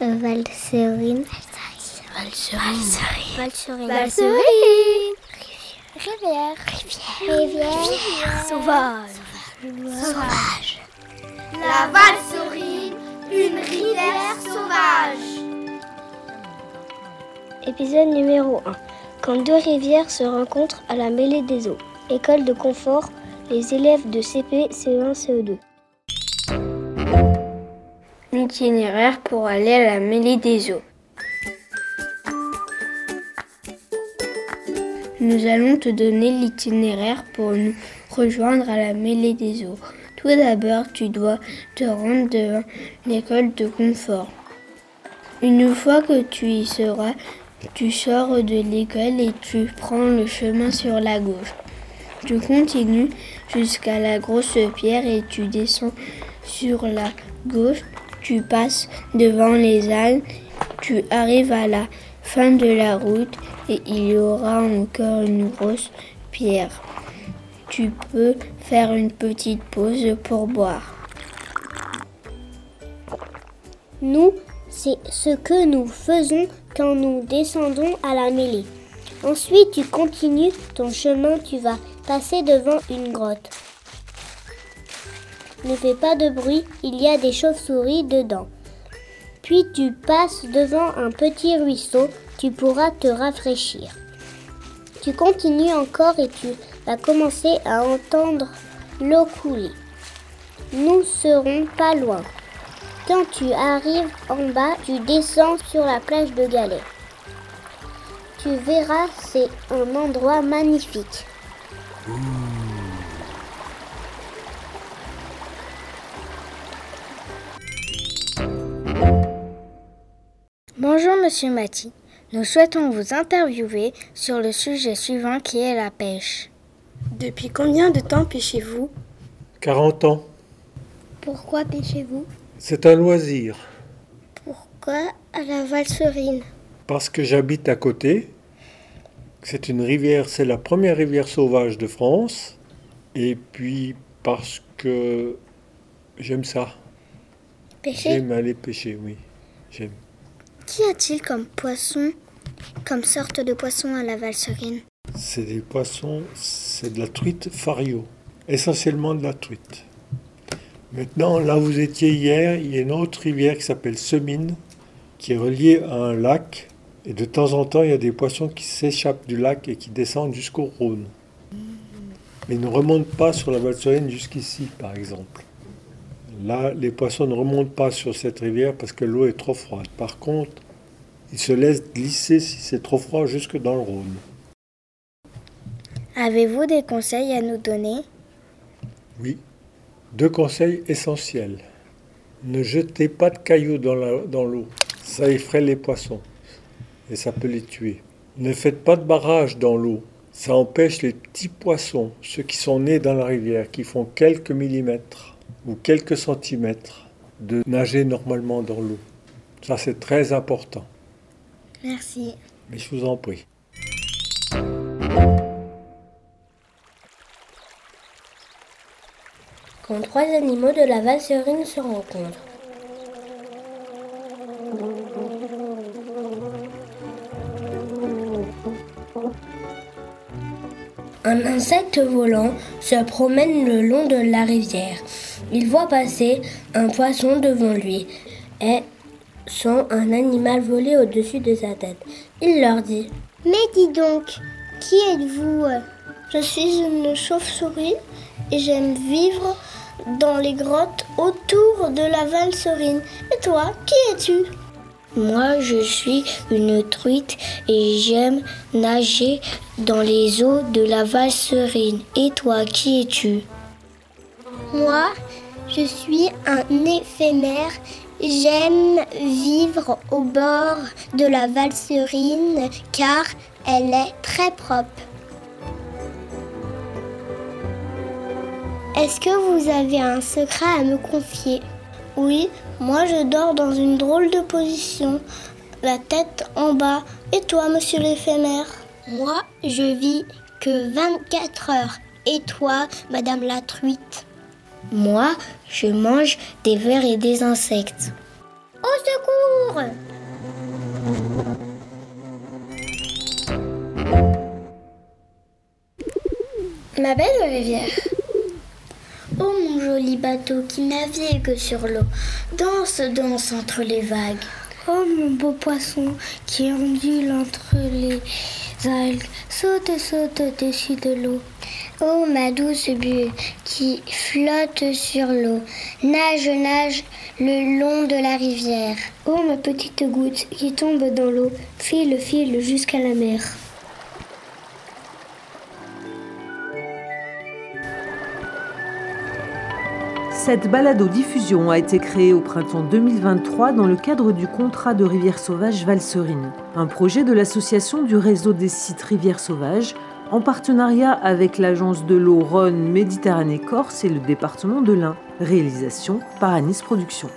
Valserine. Valserine. Valserine. Valserine. Rivière. Rivière. Rivière. Sauvage. Sauvage. La Valserine, une rivière sauvage. Épisode numéro 1. Quand deux rivières se rencontrent à la mêlée des eaux. École de confort, les élèves de CP, CE1, CE2. L'itinéraire pour aller à la mêlée des eaux. Nous allons te donner l'itinéraire pour nous rejoindre à la mêlée des eaux. Tout d'abord, tu dois te rendre devant l'école de confort. Une fois que tu y seras, tu sors de l'école et tu prends le chemin sur la gauche. Tu continues jusqu'à la grosse pierre et tu descends sur la gauche. Tu passes devant les ânes. Tu arrives à la fin de la route et il y aura encore une grosse pierre. Tu peux faire une petite pause pour boire. Nous, c'est ce que nous faisons quand nous descendons à la mêlée. Ensuite, tu continues ton chemin, tu vas passer devant une grotte. Ne fais pas de bruit, il y a des chauves-souris dedans. Puis tu passes devant un petit ruisseau, tu pourras te rafraîchir. Tu continues encore et tu vas commencer à entendre l'eau couler. Nous serons pas loin. Quand tu arrives en bas, tu descends sur la plage de Galets. Tu verras, c'est un endroit magnifique. Bonjour Monsieur Mati. Nous souhaitons vous interviewer sur le sujet suivant qui est la pêche. Depuis combien de temps pêchez-vous? 40 ans. Pourquoi pêchez-vous? C'est un loisir. Pourquoi à la Valserine? Parce que j'habite à côté. C'est une rivière, c'est la première rivière sauvage de France. Et puis parce que j'aime ça. Pêcher? J'aime aller pêcher, oui. J'aime. Qu'y a-t-il comme poisson, comme sorte de poisson à la Valserine C'est des poissons, c'est de la truite fario. Essentiellement de la truite. Maintenant, là où vous étiez hier, il y a une autre rivière qui s'appelle Semine, qui est reliée à un lac. Et de temps en temps, il y a des poissons qui s'échappent du lac et qui descendent jusqu'au Rhône. Mais ils ne remontent pas sur la Valserine jusqu'ici, par exemple. Là, les poissons ne remontent pas sur cette rivière parce que l'eau est trop froide. Par contre, ils se laissent glisser si c'est trop froid jusque dans le Rhône. Avez-vous des conseils à nous donner? Oui. Deux conseils essentiels. Ne jetez pas de cailloux dans l'eau. Ça effraie les poissons et ça peut les tuer. Ne faites pas de barrage dans l'eau. Ça empêche les petits poissons, ceux qui sont nés dans la rivière, qui font quelques millimètres ou quelques centimètres, de nager normalement dans l'eau. Ça, c'est très important. Merci. Mais je vous en prie. Quand trois animaux de la Valserine se rencontrent. Un insecte volant se promène le long de la rivière. Il voit passer un poisson devant lui et sent un animal voler au-dessus de sa tête. Il leur dit Mais dis donc, qui êtes-vous? Je suis une chauve-souris et j'aime vivre dans les grottes autour de la Valserine. Et toi, qui es-tu? Moi, je suis une truite et j'aime nager dans les eaux de la Valserine. Et toi, qui es-tu? Moi, je suis un éphémère. J'aime vivre au bord de la Valserine car elle est très propre. Est-ce que vous avez un secret à me confier? Oui, moi je dors dans une drôle de position, la tête en bas. Et toi, monsieur l'éphémère? Moi, je vis que 24 heures. Et toi, madame la truite? Moi, je mange des vers et des insectes. Au secours. Ma belle rivière. Oh mon joli bateau qui navigue sur l'eau, danse, danse entre les vagues. Oh mon beau poisson qui ondule entre les algues, saute, saute au-dessus de l'eau. Oh ma douce bulle qui flotte sur l'eau, nage, nage le long de la rivière. Oh ma petite goutte qui tombe dans l'eau, file, file jusqu'à la mer. Cette balado-diffusion a été créée au printemps 2023 dans le cadre du contrat de Rivière Sauvage Valserine, un projet de l'association du réseau des sites Rivière Sauvage en partenariat avec l'agence de l'eau Rhône Méditerranée Corse et le département de l'Ain. Réalisation par Anis Productions.